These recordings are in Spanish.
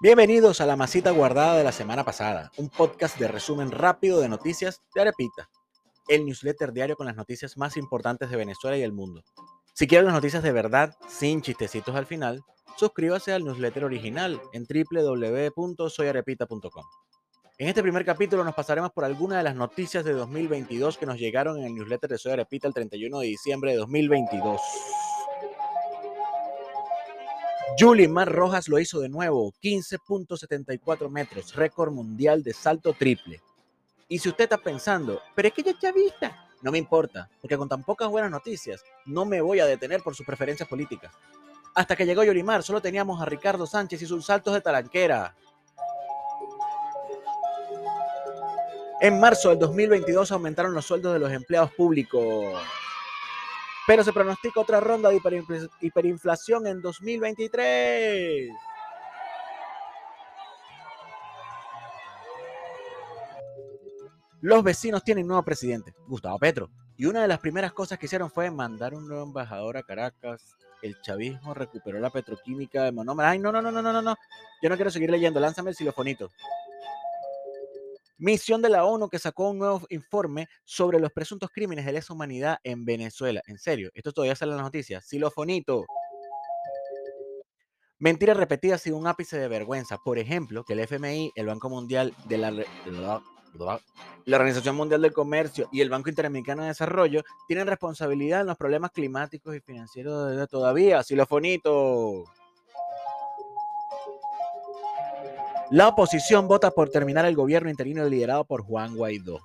Bienvenidos a la masita guardada de la semana pasada, un podcast de resumen rápido de noticias de Arepita, el newsletter diario con las noticias más importantes de Venezuela y el mundo. Si quieren las noticias de verdad, sin chistecitos al final, suscríbase al newsletter original en www.soyarepita.com. En este primer capítulo nos pasaremos por algunas de las noticias de 2022 que nos llegaron en el newsletter de Soy Arepita el 31 de diciembre de 2022. Mar Rojas lo hizo de nuevo, 15.74 metros, récord mundial de salto triple. Y si usted está pensando, pero es que ella es chavista, no me importa, porque con tan pocas buenas noticias no me voy a detener por sus preferencias políticas. Hasta que llegó Yolimar, solo teníamos a Ricardo Sánchez y sus saltos de talanquera. En marzo del 2022 aumentaron los sueldos de los empleados públicos pero se pronostica otra ronda de hiperinflación en 2023. Los vecinos tienen nuevo presidente, Gustavo Petro, y una de las primeras cosas que hicieron fue mandar un nuevo embajador a Caracas. El chavismo recuperó la petroquímica de monómero. Ay, no, no, no, no, no, no. Yo no quiero seguir leyendo. Lánzame el xilofonito. Misión de la ONU que sacó un nuevo informe sobre los presuntos crímenes de lesa humanidad en Venezuela. En serio, esto todavía sale en las noticias. Silofonito. Mentiras repetidas sin un ápice de vergüenza. Por ejemplo, que el FMI, el Banco Mundial de la, la Organización Mundial del Comercio y el Banco Interamericano de Desarrollo tienen responsabilidad en los problemas climáticos y financieros de todavía. Silofonito. La oposición vota por terminar el gobierno interino liderado por Juan Guaidó.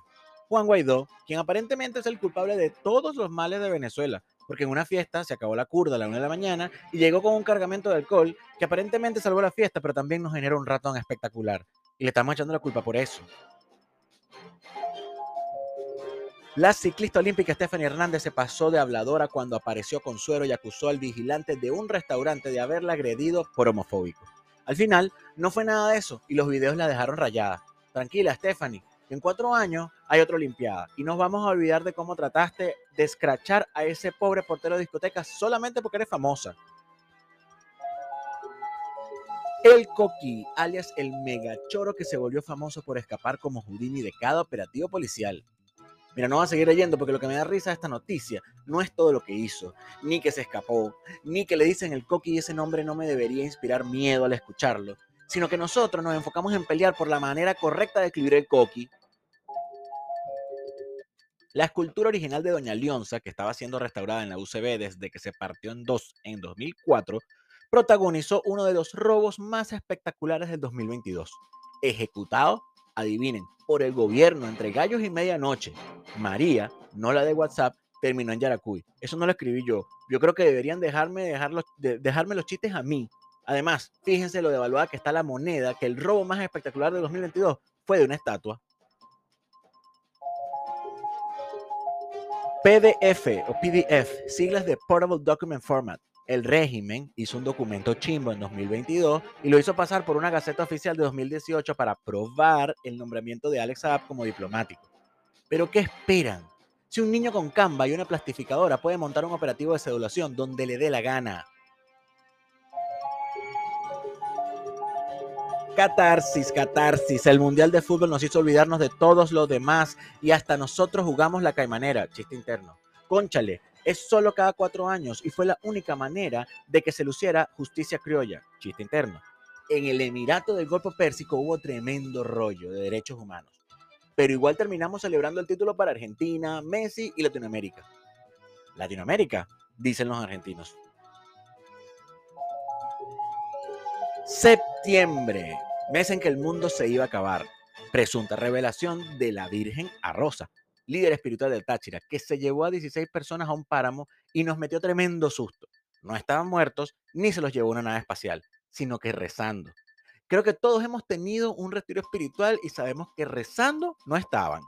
Juan Guaidó, quien aparentemente es el culpable de todos los males de Venezuela, porque en una fiesta se acabó la curda a la una de la mañana y llegó con un cargamento de alcohol que aparentemente salvó la fiesta, pero también nos generó un ratón espectacular. Y le estamos echando la culpa por eso. La ciclista olímpica Stephanie Hernández se pasó de habladora cuando apareció con suero y acusó al vigilante de un restaurante de haberla agredido por homofóbico. Al final, no fue nada de eso y los videos la dejaron rayada. Tranquila, Stephanie, en cuatro años hay otra Olimpiada y nos vamos a olvidar de cómo trataste de escrachar a ese pobre portero de discoteca solamente porque eres famosa. El Coqui, alias el megachoro que se volvió famoso por escapar como Houdini de cada operativo policial. Mira, no voy a seguir leyendo porque lo que me da risa de esta noticia no es todo lo que hizo, ni que se escapó, ni que le dicen el coqui y ese nombre no me debería inspirar miedo al escucharlo, sino que nosotros nos enfocamos en pelear por la manera correcta de escribir el coqui. La escultura original de Doña Leonza, que estaba siendo restaurada en la UCB desde que se partió en dos en 2004, protagonizó uno de los robos más espectaculares del 2022, ejecutado adivinen, por el gobierno entre gallos y medianoche. María, no la de WhatsApp, terminó en Yaracuy. Eso no lo escribí yo. Yo creo que deberían dejarme, dejarme los chistes a mí. Además, fíjense lo devaluada que está la moneda, que el robo más espectacular de 2022 fue de una estatua. PDF o PDF, siglas de Portable Document Format el régimen hizo un documento chimbo en 2022 y lo hizo pasar por una gaceta oficial de 2018 para probar el nombramiento de Alex Saab como diplomático. Pero ¿qué esperan? Si un niño con Canva y una plastificadora puede montar un operativo de sedulación donde le dé la gana. Catarsis, catarsis. El Mundial de Fútbol nos hizo olvidarnos de todos los demás y hasta nosotros jugamos la caimanera. Chiste interno. Conchale, es solo cada cuatro años y fue la única manera de que se luciera justicia criolla, chiste interno. En el Emirato del Golfo Pérsico hubo tremendo rollo de derechos humanos, pero igual terminamos celebrando el título para Argentina, Messi y Latinoamérica. Latinoamérica, dicen los argentinos. Septiembre, mes en que el mundo se iba a acabar. Presunta revelación de la Virgen a Rosa líder espiritual del Táchira, que se llevó a 16 personas a un páramo y nos metió tremendo susto. No estaban muertos ni se los llevó una nave espacial, sino que rezando. Creo que todos hemos tenido un retiro espiritual y sabemos que rezando no estaban.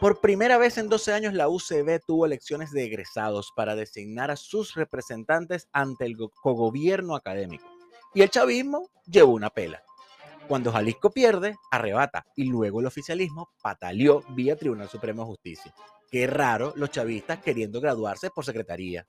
Por primera vez en 12 años la UCB tuvo elecciones de egresados para designar a sus representantes ante el cogobierno académico. Y el chavismo llevó una pela. Cuando Jalisco pierde, arrebata y luego el oficialismo pataleó vía Tribunal Supremo de Justicia. Qué raro los chavistas queriendo graduarse por secretaría.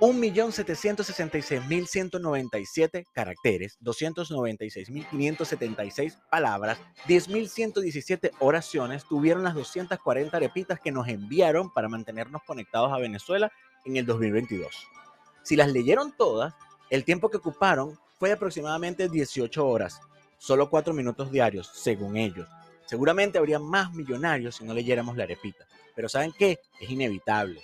1.766.197 caracteres, 296.576 palabras, 10.117 oraciones tuvieron las 240 arepitas que nos enviaron para mantenernos conectados a Venezuela en el 2022. Si las leyeron todas, el tiempo que ocuparon fue de aproximadamente 18 horas, solo 4 minutos diarios, según ellos. Seguramente habría más millonarios si no leyéramos la arepita, pero ¿saben qué? Es inevitable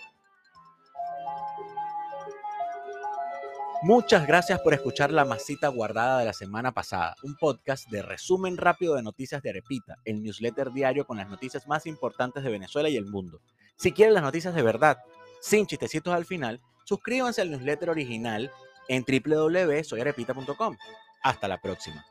Muchas gracias por escuchar La Masita Guardada de la semana pasada, un podcast de resumen rápido de noticias de Arepita, el newsletter diario con las noticias más importantes de Venezuela y el mundo. Si quieren las noticias de verdad, sin chistecitos al final, suscríbanse al newsletter original en www.soyarepita.com. Hasta la próxima.